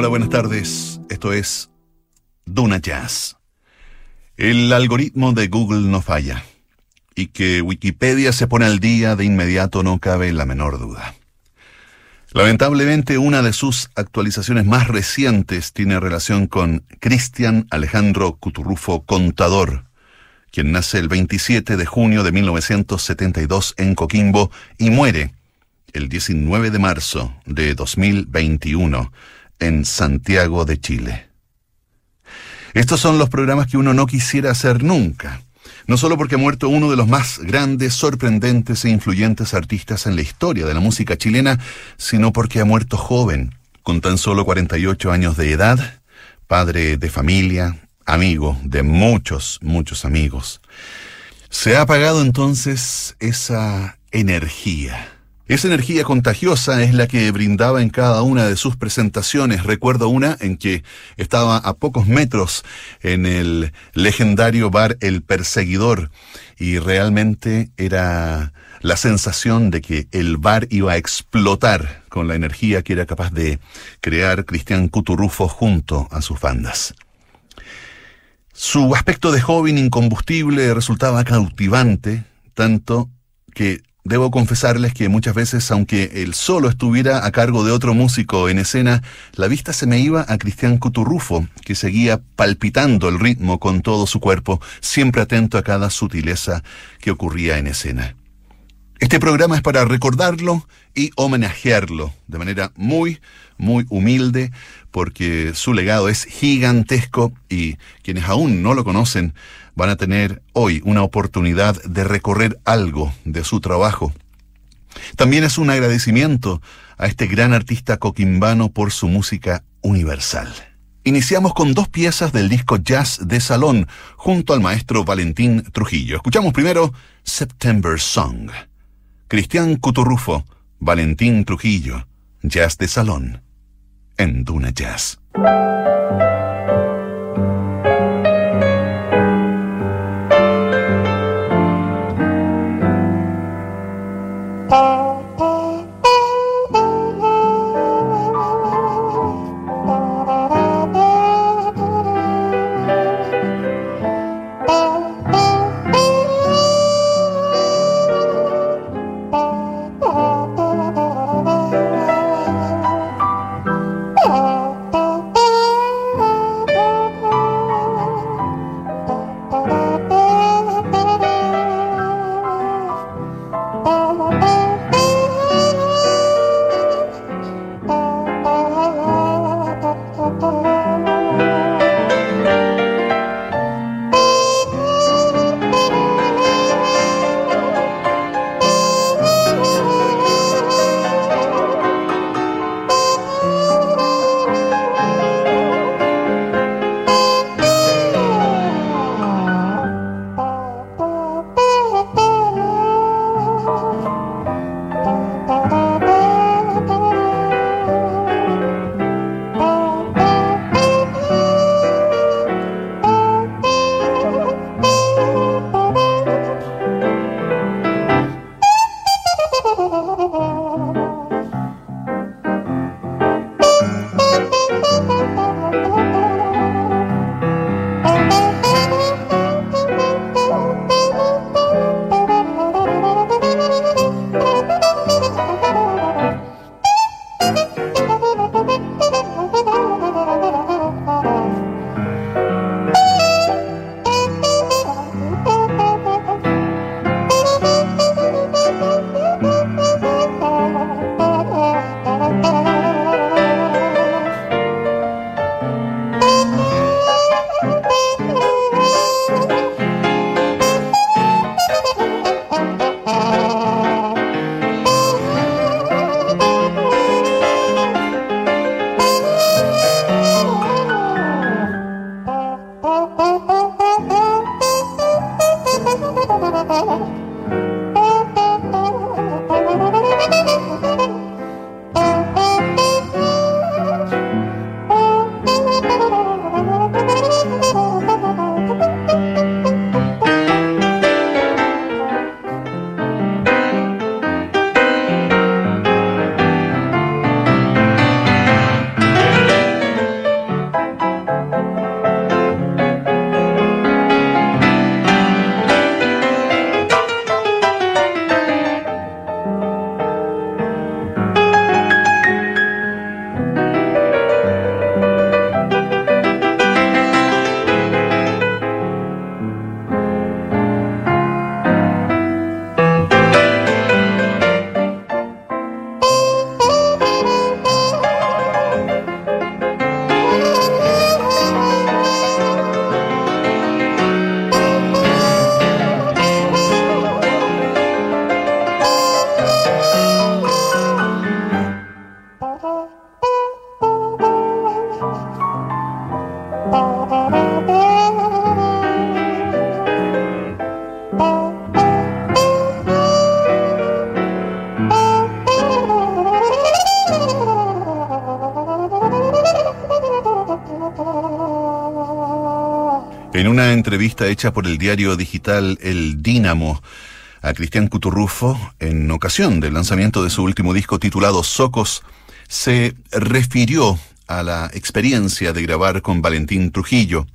Hola, buenas tardes. Esto es Duna Jazz. El algoritmo de Google no falla. Y que Wikipedia se pone al día de inmediato no cabe la menor duda. Lamentablemente, una de sus actualizaciones más recientes tiene relación con Cristian Alejandro Cuturrufo Contador, quien nace el 27 de junio de 1972 en Coquimbo y muere el 19 de marzo de 2021 en Santiago de Chile. Estos son los programas que uno no quisiera hacer nunca. No solo porque ha muerto uno de los más grandes, sorprendentes e influyentes artistas en la historia de la música chilena, sino porque ha muerto joven, con tan solo 48 años de edad, padre de familia, amigo de muchos, muchos amigos. Se ha apagado entonces esa energía esa energía contagiosa es la que brindaba en cada una de sus presentaciones. Recuerdo una en que estaba a pocos metros en el legendario bar El Perseguidor y realmente era la sensación de que el bar iba a explotar con la energía que era capaz de crear Cristian Cuturrufo junto a sus bandas. Su aspecto de joven incombustible resultaba cautivante, tanto que Debo confesarles que muchas veces, aunque él solo estuviera a cargo de otro músico en escena, la vista se me iba a Cristian Cuturrufo, que seguía palpitando el ritmo con todo su cuerpo, siempre atento a cada sutileza que ocurría en escena. Este programa es para recordarlo y homenajearlo de manera muy, muy humilde, porque su legado es gigantesco y quienes aún no lo conocen van a tener hoy una oportunidad de recorrer algo de su trabajo. También es un agradecimiento a este gran artista coquimbano por su música universal. Iniciamos con dos piezas del disco Jazz de Salón junto al maestro Valentín Trujillo. Escuchamos primero September Song. Cristian Cuturrufo, Valentín Trujillo, Jazz de Salón, en Duna Jazz. En una entrevista hecha por el diario digital El Dínamo a Cristian Cuturrufo, en ocasión del lanzamiento de su último disco titulado Socos, se refirió a la experiencia de grabar con Valentín Trujillo.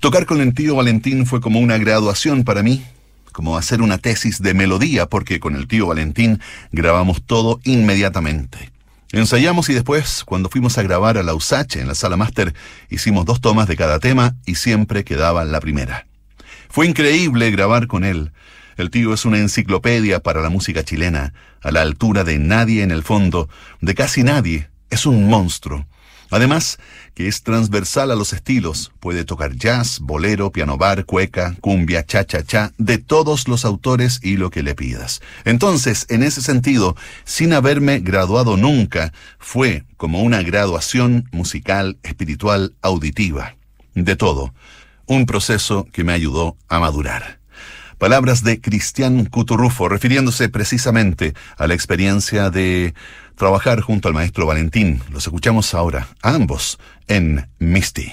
Tocar con el tío Valentín fue como una graduación para mí, como hacer una tesis de melodía, porque con el tío Valentín grabamos todo inmediatamente. Ensayamos y después, cuando fuimos a grabar a la USACH en la sala máster, hicimos dos tomas de cada tema y siempre quedaba la primera. Fue increíble grabar con él. El tío es una enciclopedia para la música chilena, a la altura de nadie en el fondo, de casi nadie. Es un monstruo. Además, que es transversal a los estilos, puede tocar jazz, bolero, piano bar, cueca, cumbia, cha-cha-cha, de todos los autores y lo que le pidas. Entonces, en ese sentido, sin haberme graduado nunca, fue como una graduación musical, espiritual, auditiva, de todo, un proceso que me ayudó a madurar. Palabras de Cristian Cuturrufo, refiriéndose precisamente a la experiencia de trabajar junto al maestro Valentín. Los escuchamos ahora, a ambos, en Misty.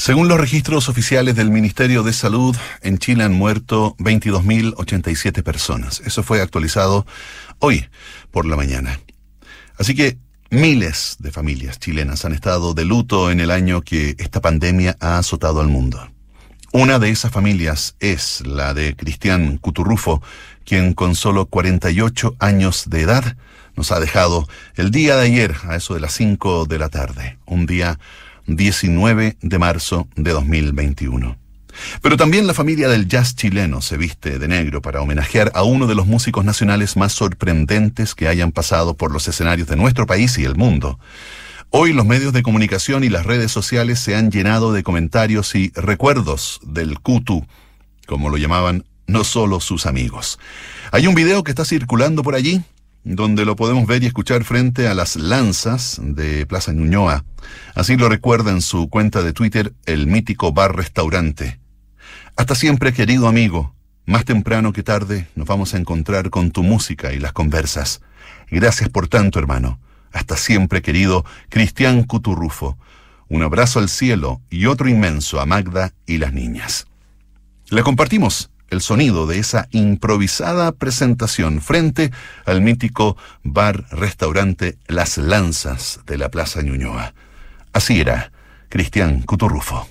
Según los registros oficiales del Ministerio de Salud, en Chile han muerto 22.087 personas. Eso fue actualizado hoy por la mañana. Así que miles de familias chilenas han estado de luto en el año que esta pandemia ha azotado al mundo. Una de esas familias es la de Cristian Cuturrufo, quien con solo 48 años de edad nos ha dejado el día de ayer a eso de las 5 de la tarde, un día 19 de marzo de 2021. Pero también la familia del jazz chileno se viste de negro para homenajear a uno de los músicos nacionales más sorprendentes que hayan pasado por los escenarios de nuestro país y el mundo. Hoy los medios de comunicación y las redes sociales se han llenado de comentarios y recuerdos del Kutu, como lo llamaban no solo sus amigos. Hay un video que está circulando por allí donde lo podemos ver y escuchar frente a las lanzas de Plaza Ñuñoa. Así lo recuerda en su cuenta de Twitter el mítico bar restaurante. Hasta siempre, querido amigo. Más temprano que tarde nos vamos a encontrar con tu música y las conversas. Gracias por tanto, hermano. Hasta siempre, querido Cristian Cuturrufo. Un abrazo al cielo y otro inmenso a Magda y las niñas. Le compartimos el sonido de esa improvisada presentación frente al mítico bar-restaurante Las Lanzas de la Plaza Ñuñoa. Así era Cristian Cuturrufo.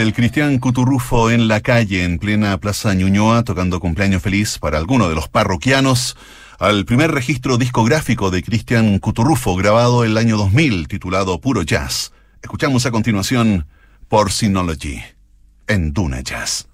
Desde el Cristian Cuturrufo en la calle, en plena Plaza Ñuñoa, tocando cumpleaños feliz para alguno de los parroquianos, al primer registro discográfico de Cristian Cuturrufo, grabado el año 2000, titulado Puro Jazz. Escuchamos a continuación Porcinology, en Duna Jazz.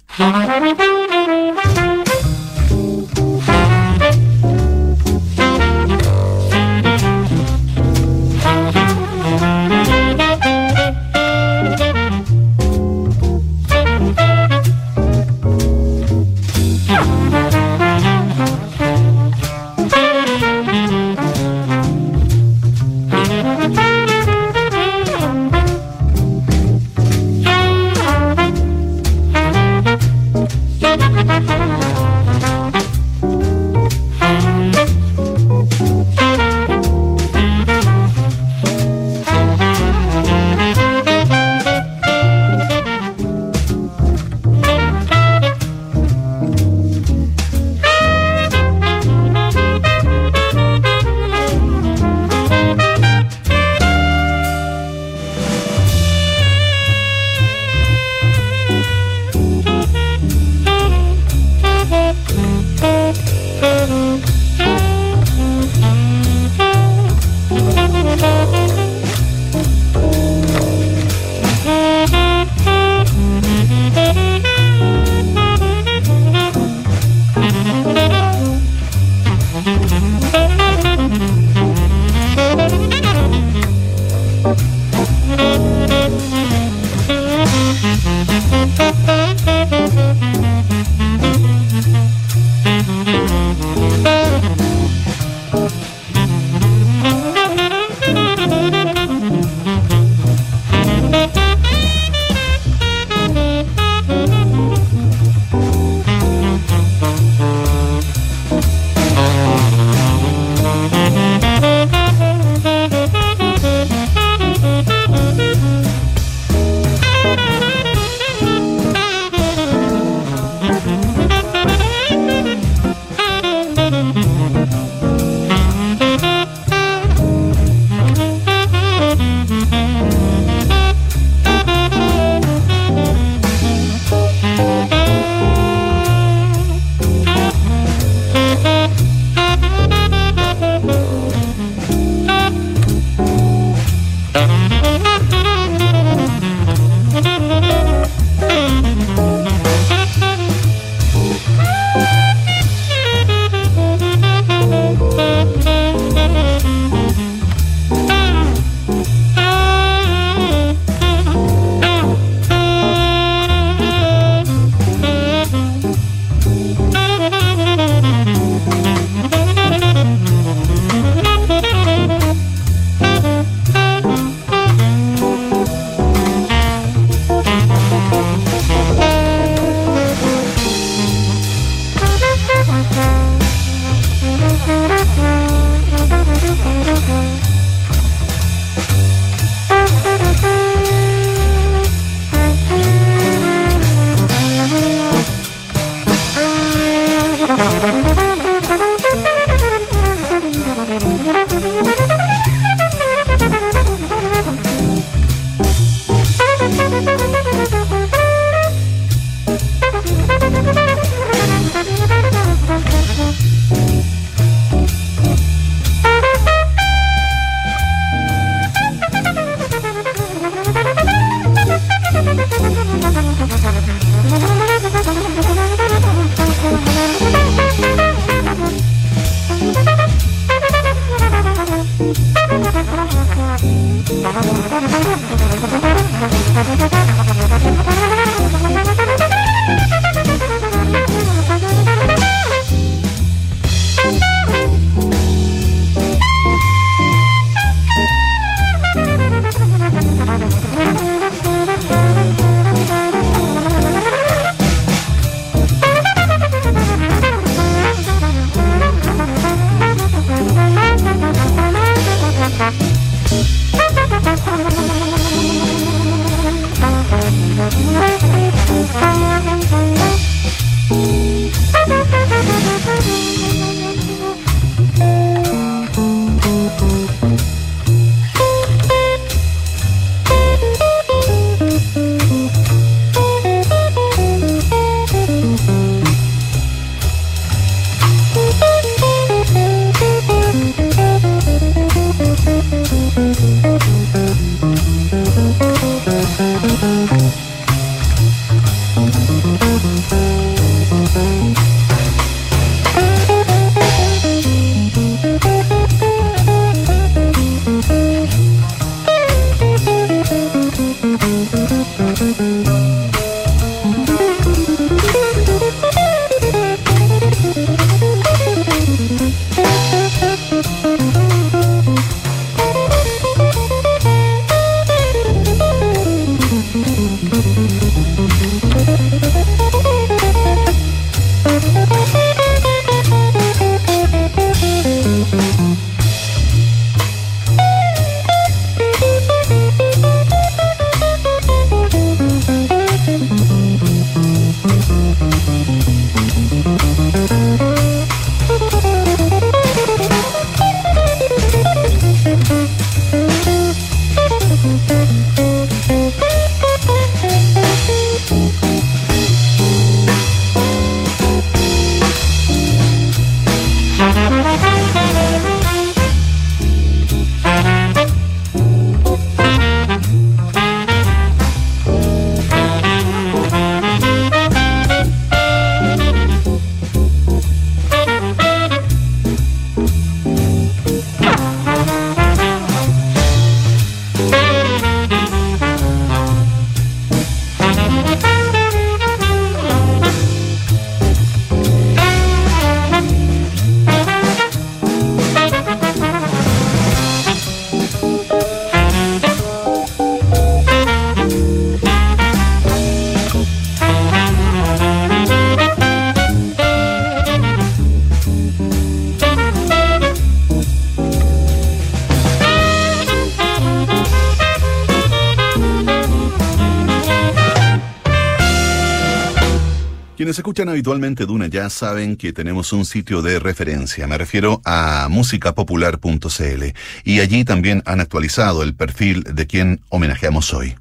Quienes escuchan habitualmente Duna ya saben que tenemos un sitio de referencia, me refiero a musicapopular.cl, y allí también han actualizado el perfil de quien homenajeamos hoy.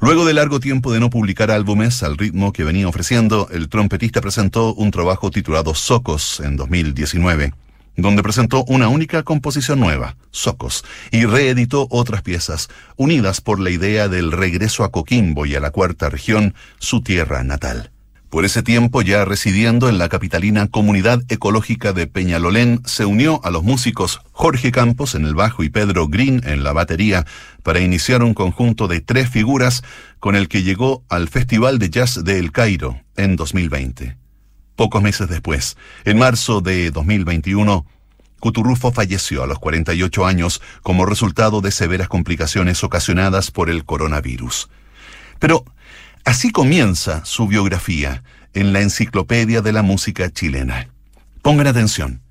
Luego de largo tiempo de no publicar álbumes al ritmo que venía ofreciendo, el trompetista presentó un trabajo titulado Socos en 2019, donde presentó una única composición nueva, Socos, y reeditó otras piezas, unidas por la idea del regreso a Coquimbo y a la cuarta región, su tierra natal. Por ese tiempo, ya residiendo en la capitalina comunidad ecológica de Peñalolén, se unió a los músicos Jorge Campos en el bajo y Pedro Green en la batería para iniciar un conjunto de tres figuras con el que llegó al Festival de Jazz de El Cairo en 2020. Pocos meses después, en marzo de 2021, Cuturrufo falleció a los 48 años como resultado de severas complicaciones ocasionadas por el coronavirus. Pero Así comienza su biografía en la Enciclopedia de la Música Chilena. Pongan atención.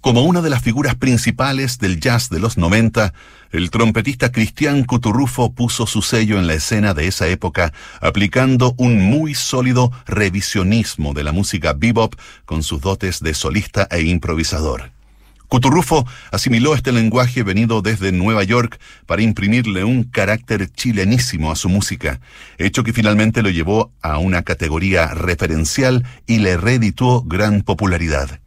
Como una de las figuras principales del jazz de los 90, el trompetista Cristian Cuturrufo puso su sello en la escena de esa época, aplicando un muy sólido revisionismo de la música bebop con sus dotes de solista e improvisador. Cuturrufo asimiló este lenguaje venido desde Nueva York para imprimirle un carácter chilenísimo a su música, hecho que finalmente lo llevó a una categoría referencial y le reeditó gran popularidad.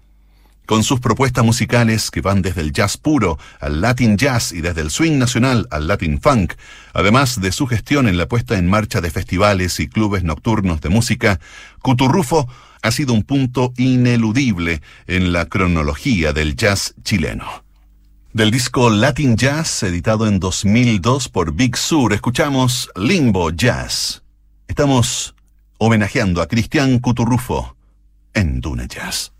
Con sus propuestas musicales que van desde el jazz puro al latin jazz y desde el swing nacional al latin funk, además de su gestión en la puesta en marcha de festivales y clubes nocturnos de música, Cuturrufo ha sido un punto ineludible en la cronología del jazz chileno. Del disco Latin Jazz, editado en 2002 por Big Sur, escuchamos Limbo Jazz. Estamos homenajeando a Cristian Cuturrufo en Duna Jazz.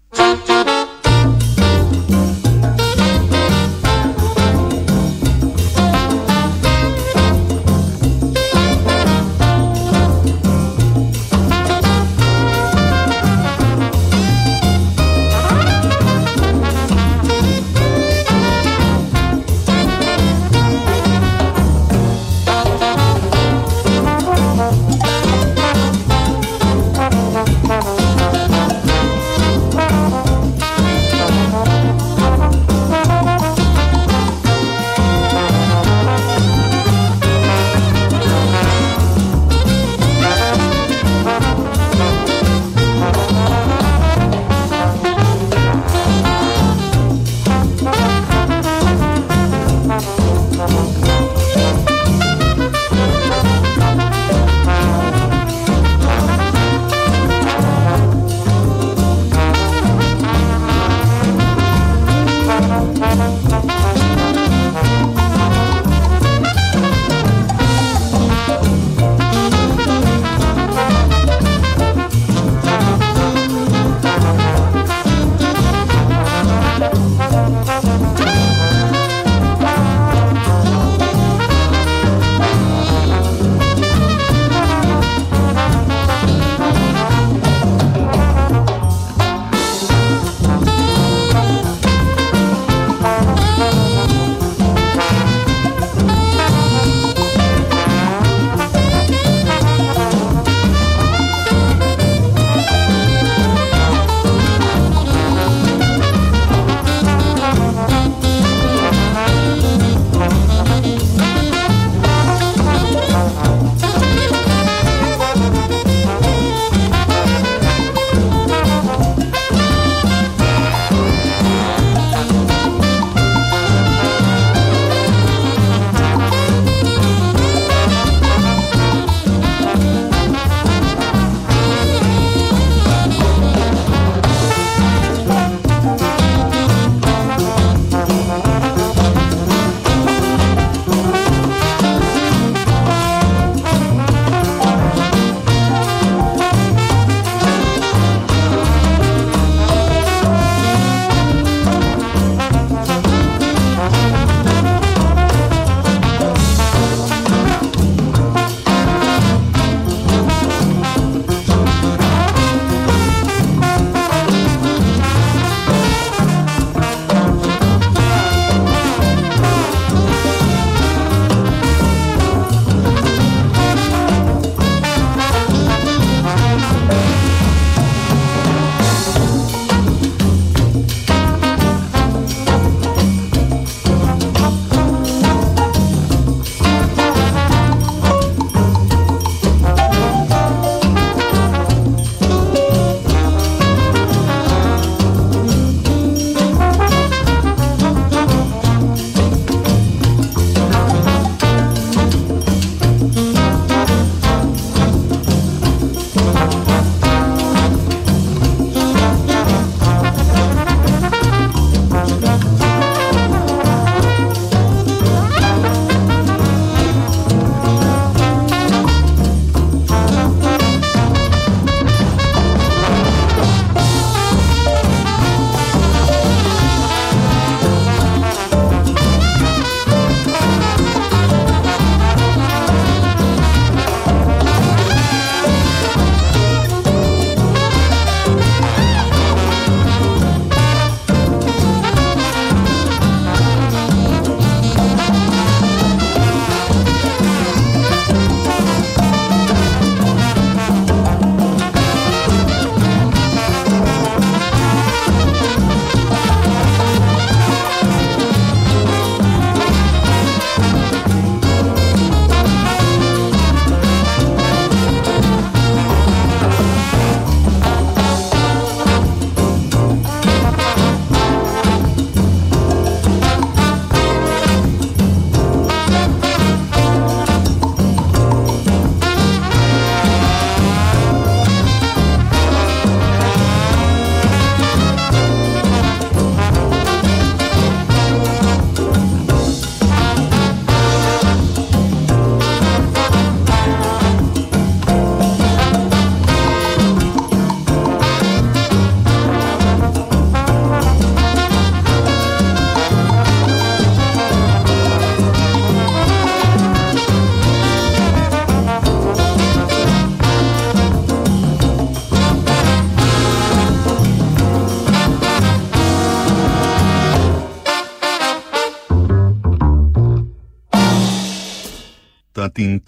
Latin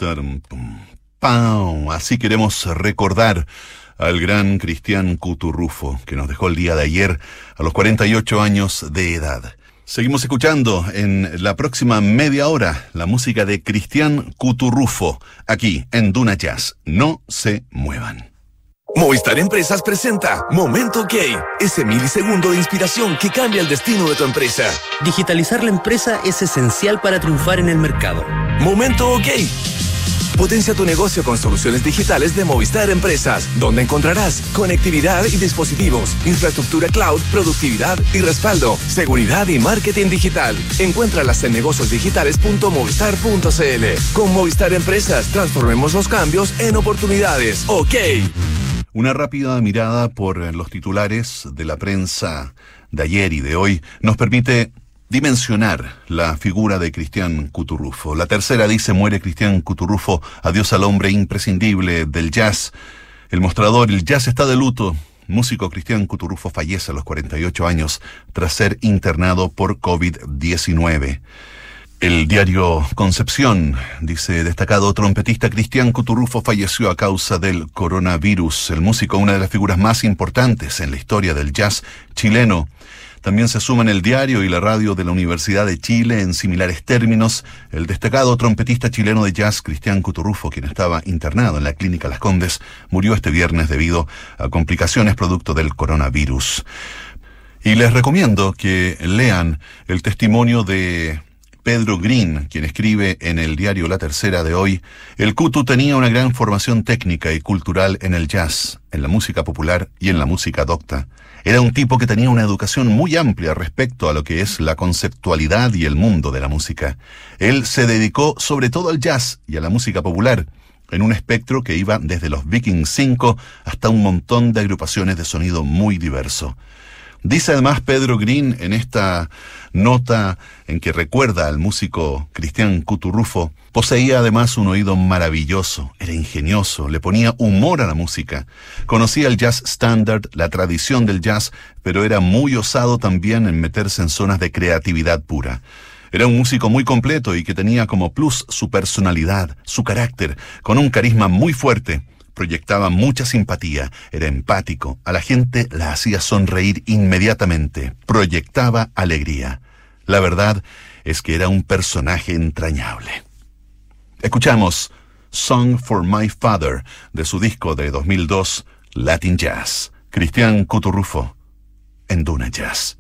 Así queremos recordar al gran Cristian Cuturrufo, que nos dejó el día de ayer a los 48 años de edad. Seguimos escuchando en la próxima media hora la música de Cristian Cuturrufo, aquí en Duna Jazz. No se muevan. Movistar Empresas presenta Momento OK, ese milisegundo de inspiración que cambia el destino de tu empresa. Digitalizar la empresa es esencial para triunfar en el mercado. Momento OK Potencia tu negocio con soluciones digitales de Movistar Empresas, donde encontrarás conectividad y dispositivos, infraestructura cloud, productividad y respaldo, seguridad y marketing digital. Encuéntralas en negociosdigitales.movistar.cl. Con Movistar Empresas, transformemos los cambios en oportunidades. ¡Ok! Una rápida mirada por los titulares de la prensa de ayer y de hoy nos permite dimensionar la figura de Cristian Cuturrufo. La tercera dice, muere Cristian Cuturrufo, adiós al hombre imprescindible del jazz. El mostrador, el jazz está de luto. Músico Cristian Cuturrufo fallece a los 48 años tras ser internado por COVID-19. El diario Concepción dice, destacado trompetista Cristian Cuturrufo falleció a causa del coronavirus. El músico, una de las figuras más importantes en la historia del jazz chileno, también se suman el diario y la radio de la Universidad de Chile en similares términos el destacado trompetista chileno de jazz Cristian Cuturrufo, quien estaba internado en la clínica Las Condes, murió este viernes debido a complicaciones producto del coronavirus. Y les recomiendo que lean el testimonio de Pedro Green, quien escribe en el diario La Tercera de hoy, el Cutu tenía una gran formación técnica y cultural en el jazz, en la música popular y en la música docta. Era un tipo que tenía una educación muy amplia respecto a lo que es la conceptualidad y el mundo de la música. Él se dedicó sobre todo al jazz y a la música popular, en un espectro que iba desde los Vikings 5 hasta un montón de agrupaciones de sonido muy diverso. Dice además Pedro Green en esta nota en que recuerda al músico Cristian Cuturrufo, poseía además un oído maravilloso, era ingenioso, le ponía humor a la música, conocía el jazz standard, la tradición del jazz, pero era muy osado también en meterse en zonas de creatividad pura. Era un músico muy completo y que tenía como plus su personalidad, su carácter, con un carisma muy fuerte proyectaba mucha simpatía, era empático, a la gente la hacía sonreír inmediatamente, proyectaba alegría. La verdad es que era un personaje entrañable. Escuchamos Song for My Father de su disco de 2002, Latin Jazz. Cristian Cuturrufo en Duna Jazz.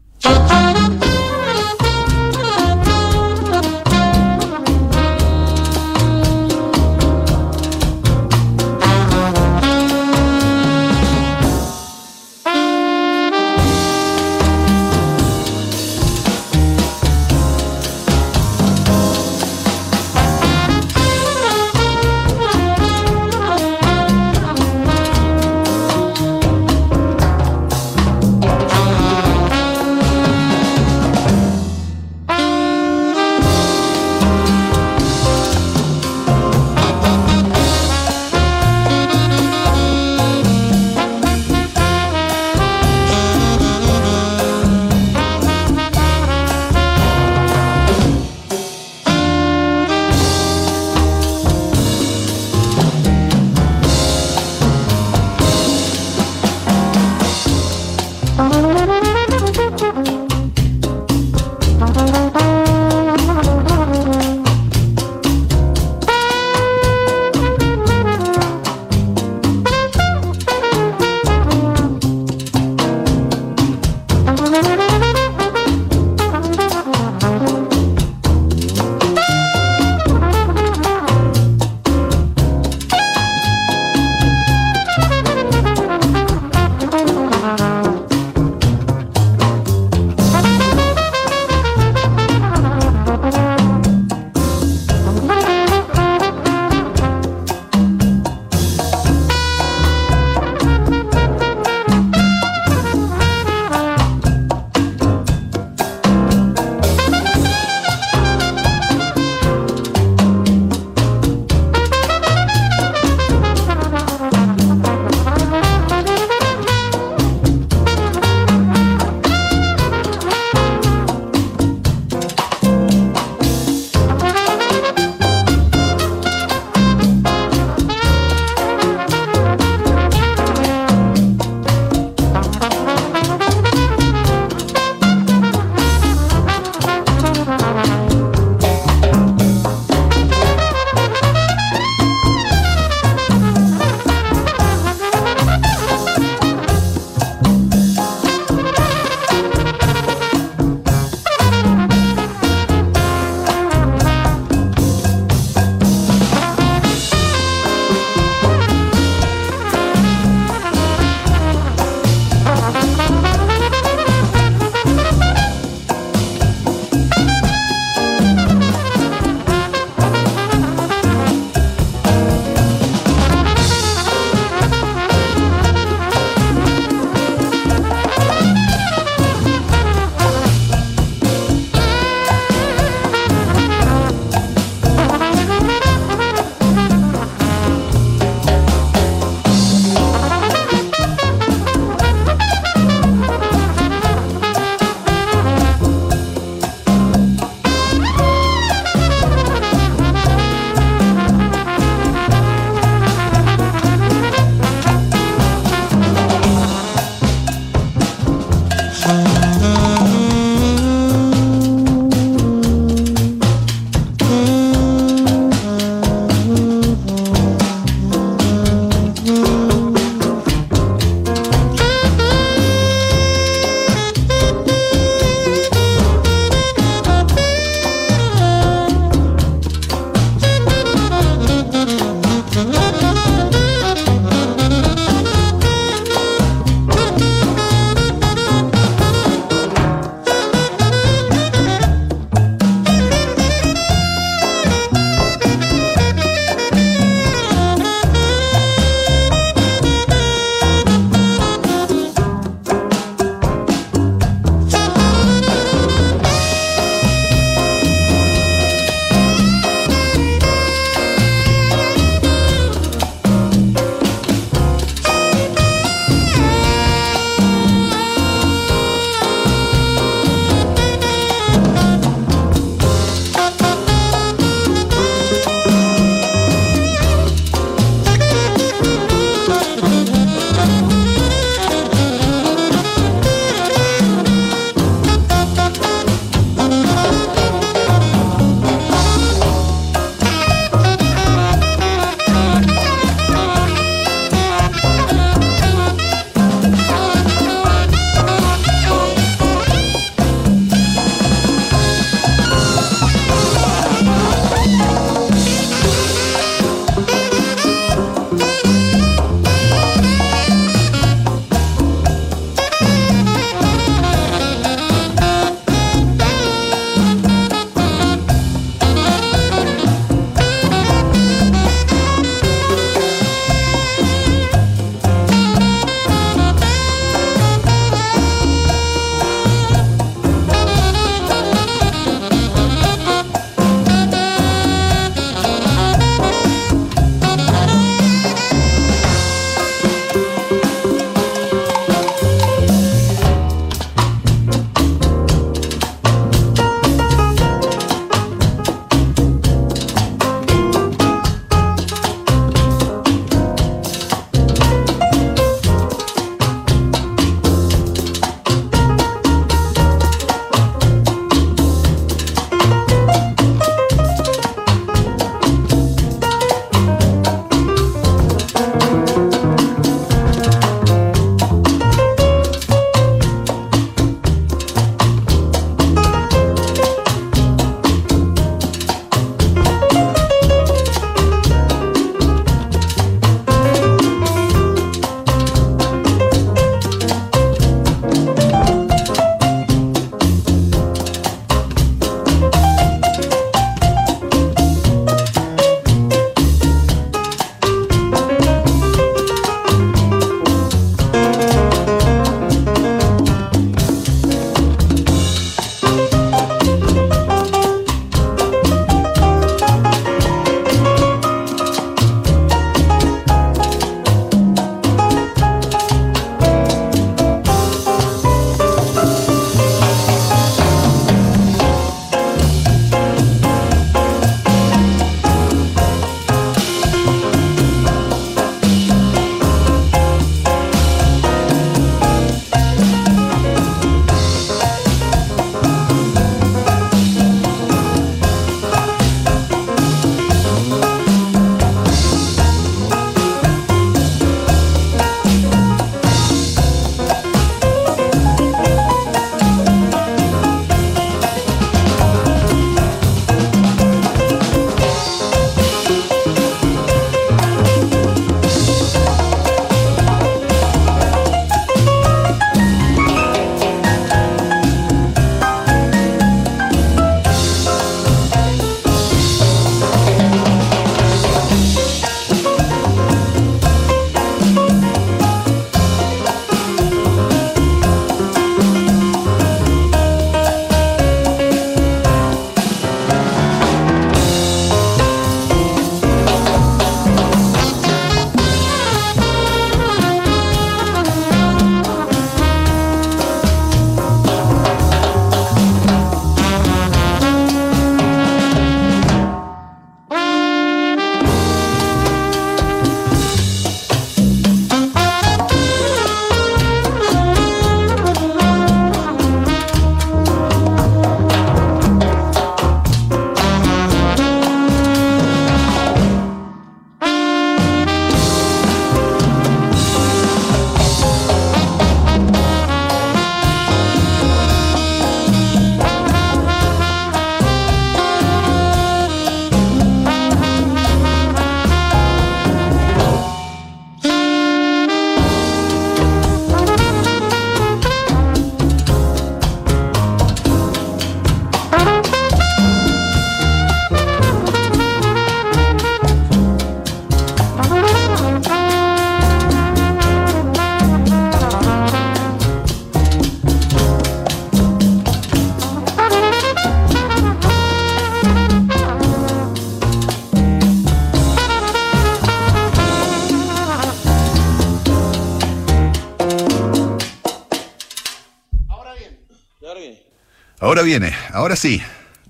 Ahora sí,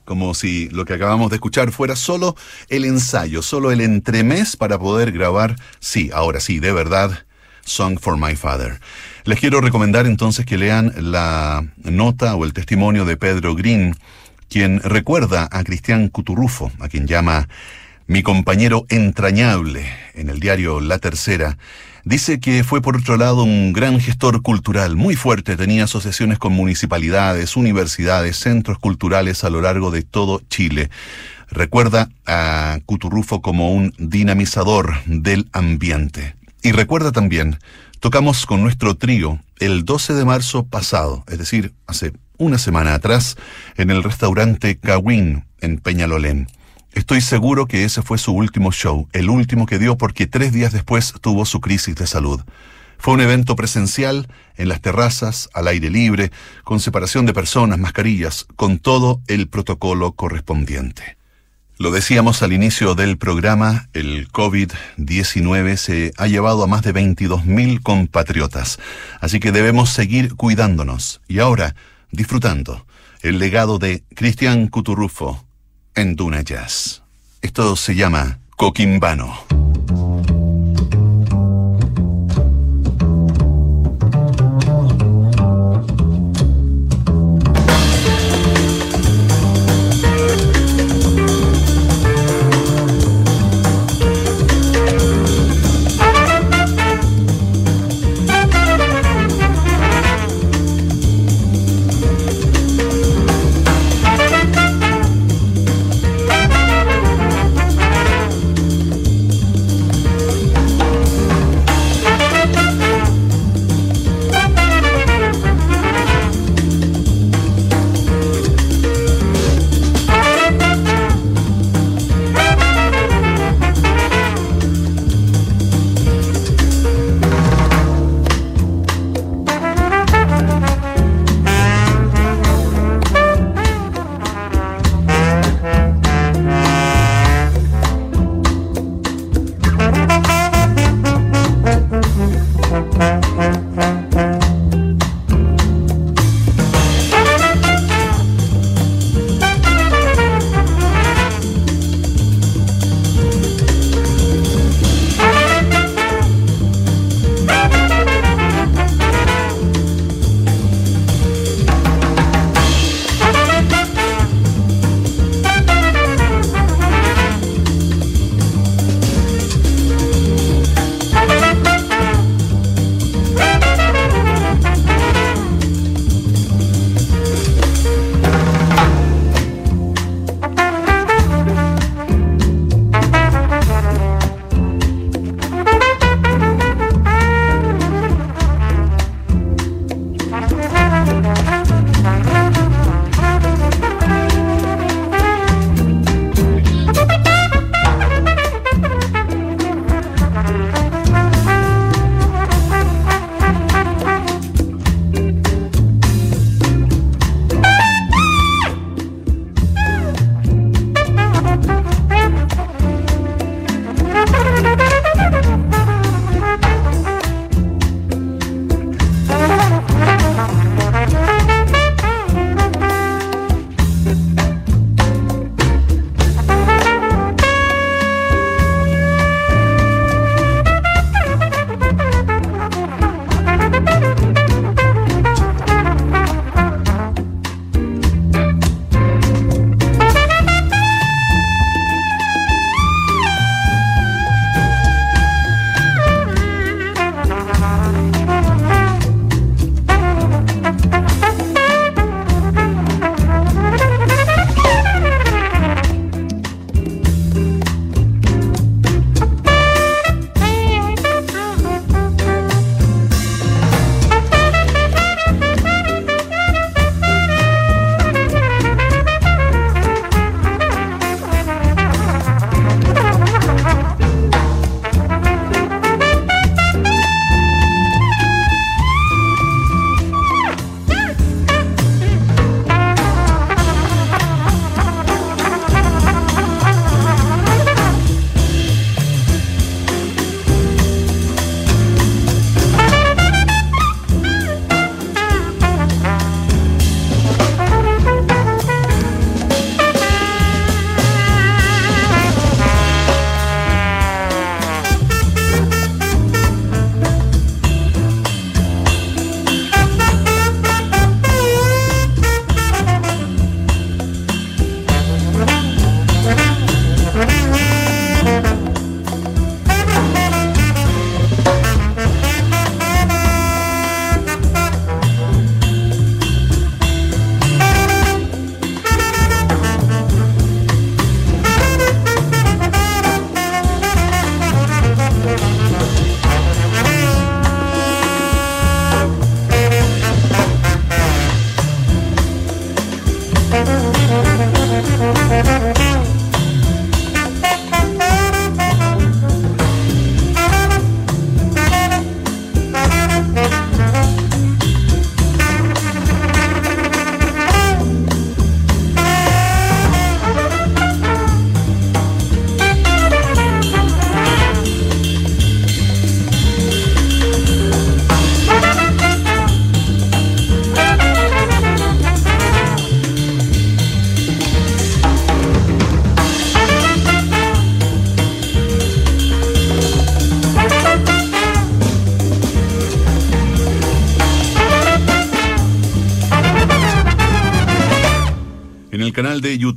como si lo que acabamos de escuchar fuera solo el ensayo, solo el entremés para poder grabar, sí, ahora sí, de verdad, Song for My Father. Les quiero recomendar entonces que lean la nota o el testimonio de Pedro Green, quien recuerda a Cristian Cuturrufo, a quien llama mi compañero entrañable en el diario La Tercera, Dice que fue por otro lado un gran gestor cultural, muy fuerte, tenía asociaciones con municipalidades, universidades, centros culturales a lo largo de todo Chile. Recuerda a Cuturrufo como un dinamizador del ambiente. Y recuerda también, tocamos con nuestro trío el 12 de marzo pasado, es decir, hace una semana atrás, en el restaurante Cawin en Peñalolén. Estoy seguro que ese fue su último show, el último que dio porque tres días después tuvo su crisis de salud. Fue un evento presencial, en las terrazas, al aire libre, con separación de personas, mascarillas, con todo el protocolo correspondiente. Lo decíamos al inicio del programa, el COVID-19 se ha llevado a más de 22.000 compatriotas, así que debemos seguir cuidándonos y ahora disfrutando el legado de Cristian Cuturrufo, en Duna Jazz. Esto se llama Coquimbano.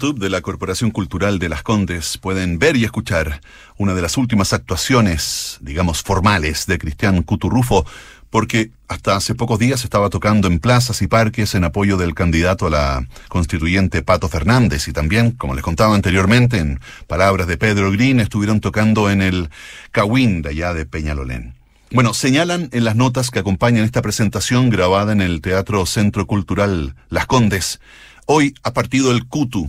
YouTube de la Corporación Cultural de Las Condes pueden ver y escuchar una de las últimas actuaciones, digamos, formales de Cristian Cuturrufo, porque hasta hace pocos días estaba tocando en plazas y parques en apoyo del candidato a la constituyente Pato Fernández y también, como les contaba anteriormente, en palabras de Pedro Green, estuvieron tocando en el Cahuín de allá de Peñalolén. Bueno, señalan en las notas que acompañan esta presentación grabada en el Teatro Centro Cultural Las Condes, Hoy ha partido el Kutu,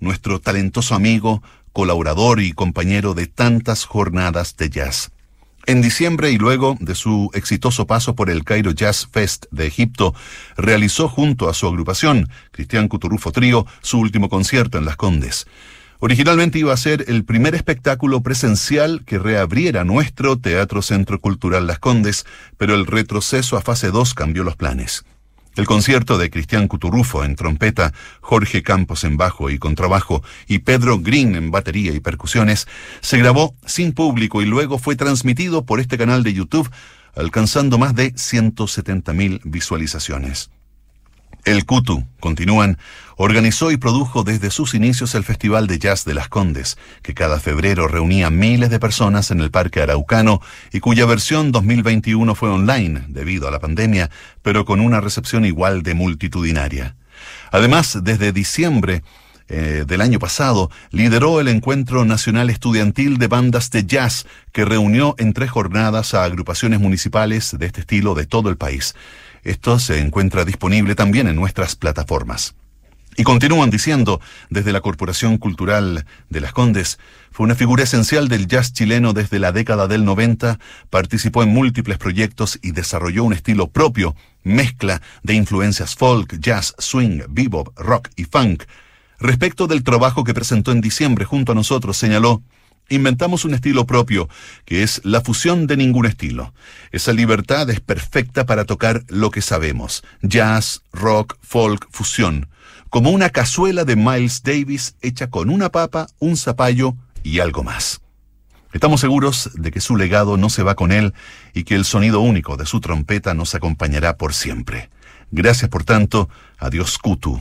nuestro talentoso amigo, colaborador y compañero de tantas jornadas de jazz. En diciembre y luego de su exitoso paso por el Cairo Jazz Fest de Egipto, realizó junto a su agrupación, Cristian Cuturufo Trío, su último concierto en Las Condes. Originalmente iba a ser el primer espectáculo presencial que reabriera nuestro Teatro Centro Cultural Las Condes, pero el retroceso a fase 2 cambió los planes. El concierto de Cristian Cuturufo en trompeta, Jorge Campos en bajo y contrabajo y Pedro Green en batería y percusiones se grabó sin público y luego fue transmitido por este canal de YouTube, alcanzando más de 170.000 visualizaciones. El Kutu, continúan, organizó y produjo desde sus inicios el Festival de Jazz de las Condes, que cada febrero reunía miles de personas en el Parque Araucano y cuya versión 2021 fue online debido a la pandemia, pero con una recepción igual de multitudinaria. Además, desde diciembre eh, del año pasado, lideró el Encuentro Nacional Estudiantil de Bandas de Jazz, que reunió en tres jornadas a agrupaciones municipales de este estilo de todo el país. Esto se encuentra disponible también en nuestras plataformas. Y continúan diciendo, desde la Corporación Cultural de Las Condes, fue una figura esencial del jazz chileno desde la década del 90, participó en múltiples proyectos y desarrolló un estilo propio, mezcla de influencias folk, jazz, swing, bebop, rock y funk. Respecto del trabajo que presentó en diciembre junto a nosotros, señaló, inventamos un estilo propio, que es la fusión de ningún estilo. Esa libertad es perfecta para tocar lo que sabemos, jazz, rock, folk, fusión, como una cazuela de Miles Davis hecha con una papa, un zapallo y algo más. Estamos seguros de que su legado no se va con él y que el sonido único de su trompeta nos acompañará por siempre. Gracias por tanto, adiós Kutu.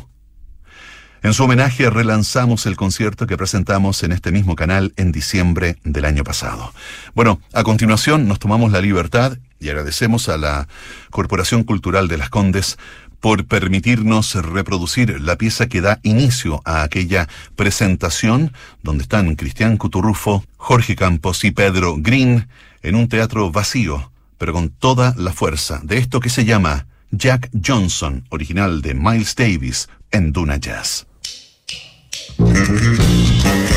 En su homenaje relanzamos el concierto que presentamos en este mismo canal en diciembre del año pasado. Bueno, a continuación nos tomamos la libertad y agradecemos a la Corporación Cultural de las Condes por permitirnos reproducir la pieza que da inicio a aquella presentación donde están Cristian Cuturrufo, Jorge Campos y Pedro Green en un teatro vacío, pero con toda la fuerza de esto que se llama Jack Johnson, original de Miles Davis en Duna Jazz. Mm-hmm.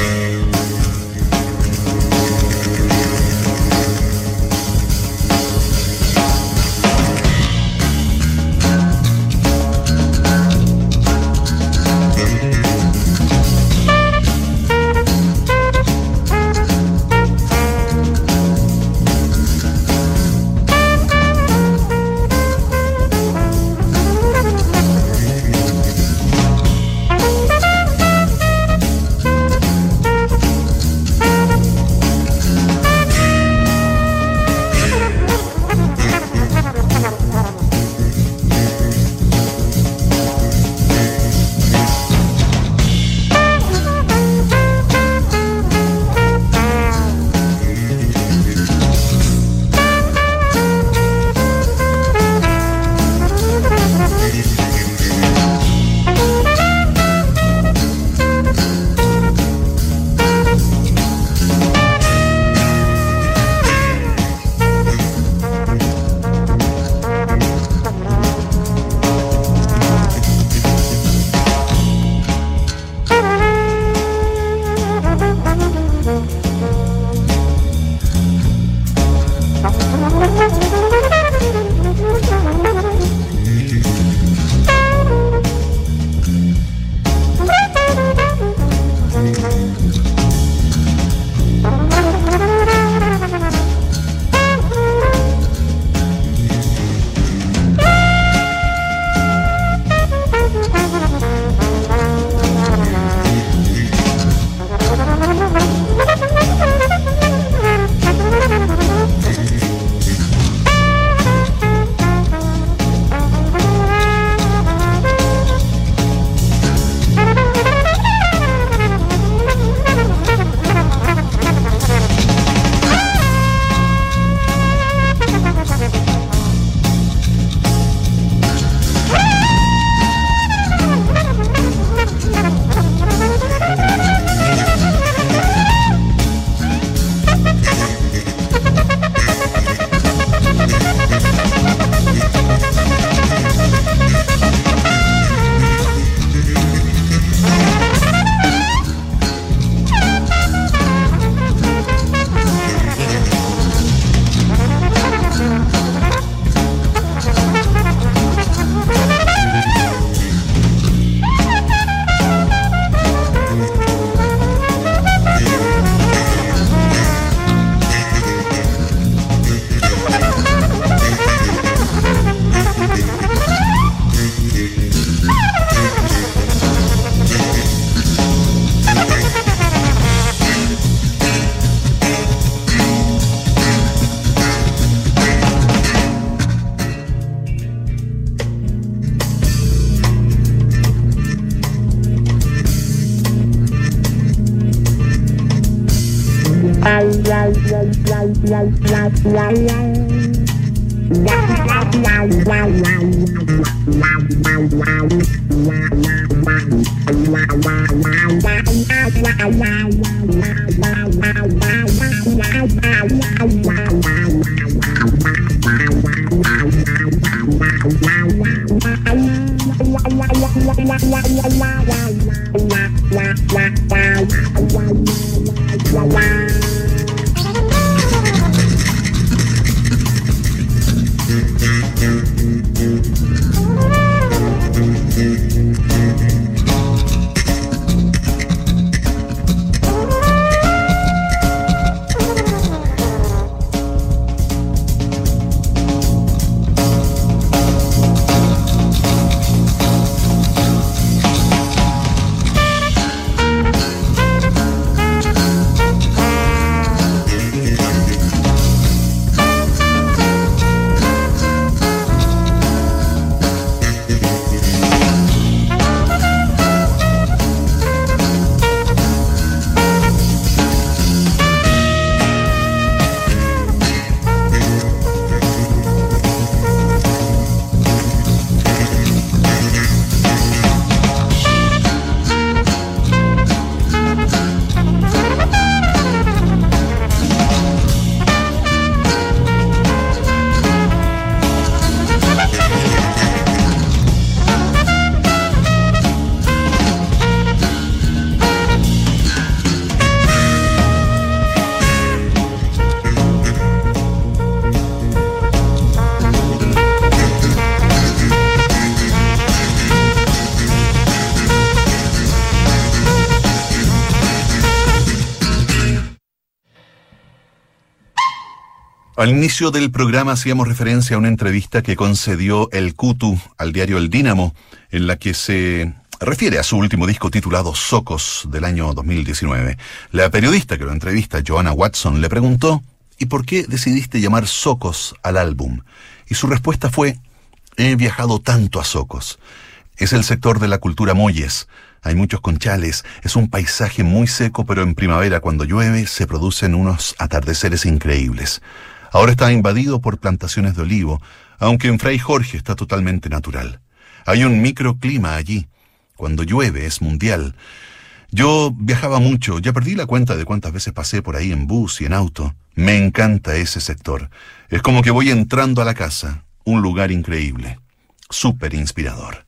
Al inicio del programa hacíamos referencia a una entrevista que concedió el Kutu al diario El Dínamo, en la que se refiere a su último disco titulado Socos del año 2019. La periodista que lo entrevista, Joanna Watson, le preguntó ¿y por qué decidiste llamar Socos al álbum? Y su respuesta fue he viajado tanto a Socos. Es el sector de la cultura Molles. Hay muchos conchales, es un paisaje muy seco, pero en primavera cuando llueve se producen unos atardeceres increíbles. Ahora está invadido por plantaciones de olivo, aunque en Fray Jorge está totalmente natural. Hay un microclima allí. Cuando llueve es mundial. Yo viajaba mucho, ya perdí la cuenta de cuántas veces pasé por ahí en bus y en auto. Me encanta ese sector. Es como que voy entrando a la casa, un lugar increíble, súper inspirador.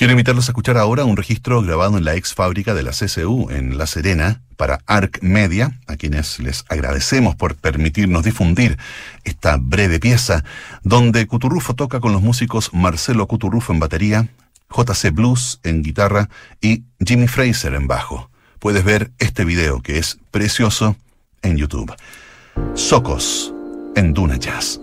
Quiero invitarlos a escuchar ahora un registro grabado en la ex fábrica de la CCU en La Serena para ARC Media, a quienes les agradecemos por permitirnos difundir esta breve pieza, donde Cuturrufo toca con los músicos Marcelo Cuturrufo en batería, JC Blues en guitarra y Jimmy Fraser en bajo. Puedes ver este video que es precioso en YouTube. Socos en Duna Jazz.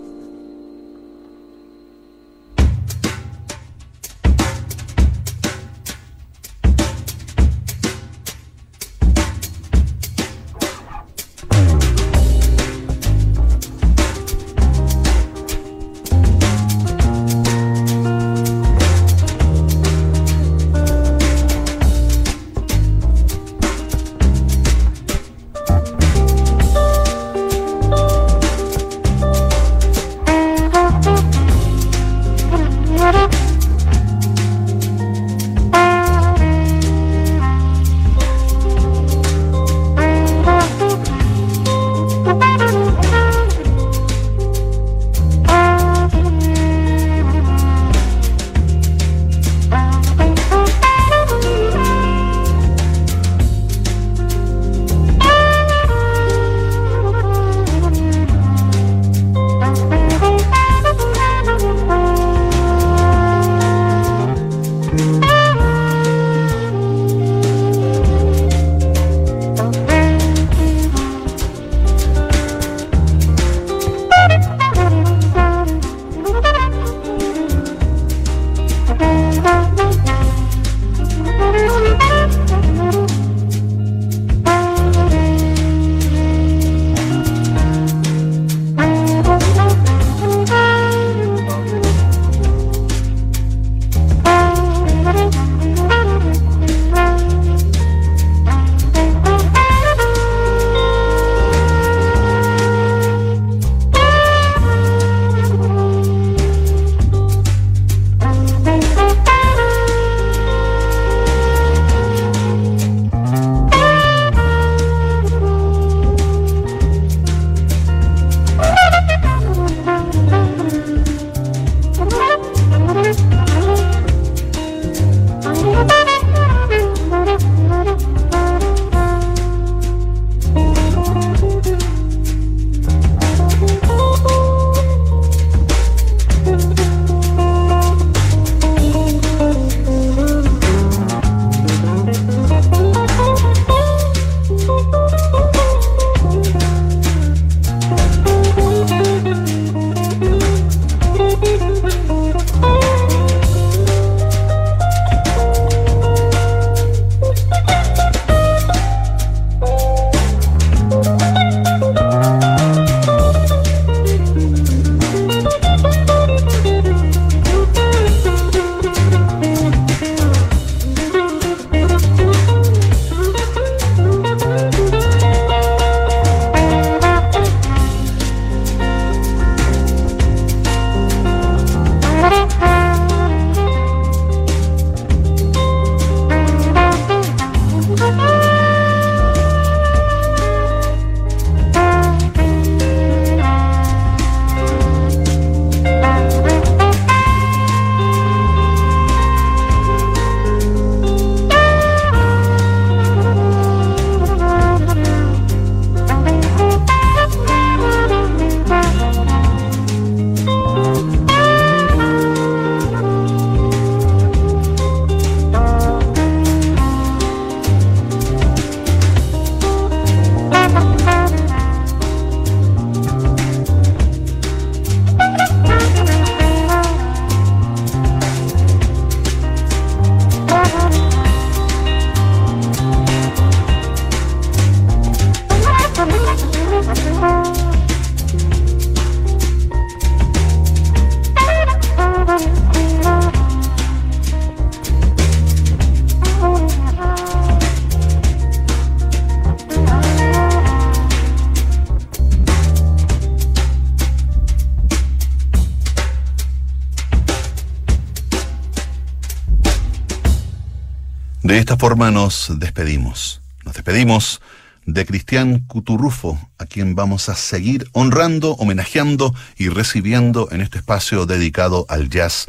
Forma nos despedimos. Nos despedimos de Cristian Cuturrufo, a quien vamos a seguir honrando, homenajeando y recibiendo en este espacio dedicado al jazz,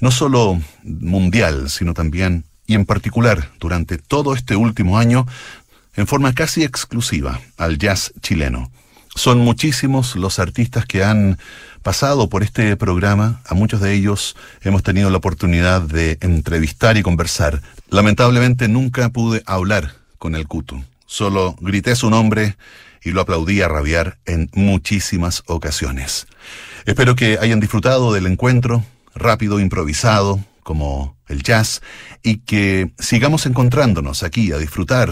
no solo mundial, sino también y en particular durante todo este último año, en forma casi exclusiva al jazz chileno. Son muchísimos los artistas que han pasado por este programa, a muchos de ellos hemos tenido la oportunidad de entrevistar y conversar. Lamentablemente nunca pude hablar con el Cutu. Solo grité su nombre y lo aplaudí a rabiar en muchísimas ocasiones. Espero que hayan disfrutado del encuentro, rápido, improvisado, como el jazz, y que sigamos encontrándonos aquí a disfrutar